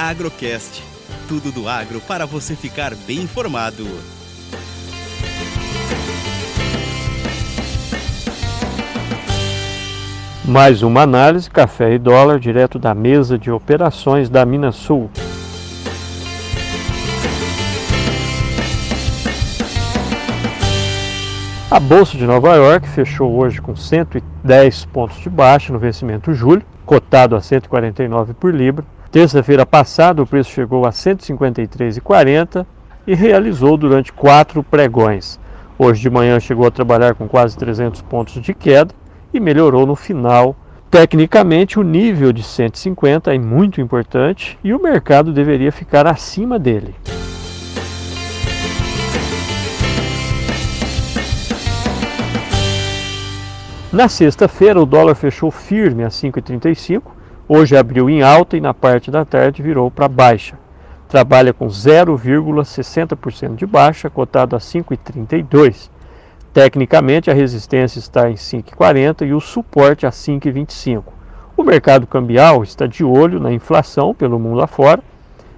Agrocast. Tudo do agro para você ficar bem informado. Mais uma análise, café e dólar, direto da mesa de operações da Minas Sul. A Bolsa de Nova York fechou hoje com 110 pontos de baixa no vencimento julho, cotado a 149 por libra. Terça-feira passada o preço chegou a 153,40 e realizou durante quatro pregões. Hoje de manhã chegou a trabalhar com quase 300 pontos de queda e melhorou no final. Tecnicamente, o nível de 150 é muito importante e o mercado deveria ficar acima dele. Na sexta-feira, o dólar fechou firme a 5,35. Hoje abriu em alta e na parte da tarde virou para baixa. Trabalha com 0,60% de baixa, cotado a 5,32. Tecnicamente, a resistência está em 5,40 e o suporte a 5,25. O mercado cambial está de olho na inflação pelo mundo afora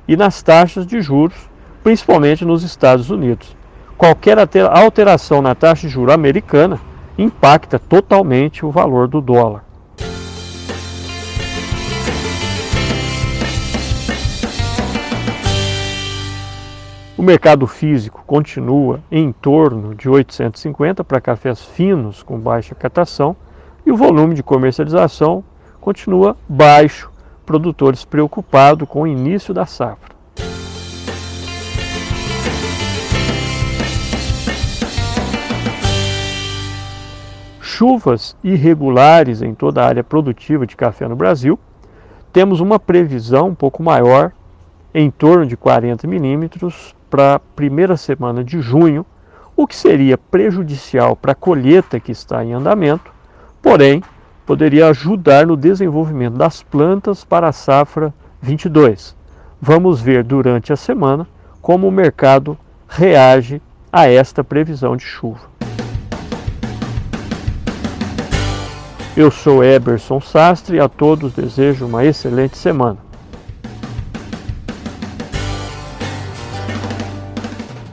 e nas taxas de juros, principalmente nos Estados Unidos. Qualquer alteração na taxa de juros americana impacta totalmente o valor do dólar. O mercado físico continua em torno de 850 para cafés finos com baixa catação e o volume de comercialização continua baixo, produtores preocupados com o início da safra. chuvas irregulares em toda a área produtiva de café no Brasil, temos uma previsão um pouco maior, em torno de 40 milímetros, para a primeira semana de junho, o que seria prejudicial para a colheita que está em andamento, porém poderia ajudar no desenvolvimento das plantas para a safra 22. Vamos ver durante a semana como o mercado reage a esta previsão de chuva. Eu sou Eberson Sastre e a todos desejo uma excelente semana.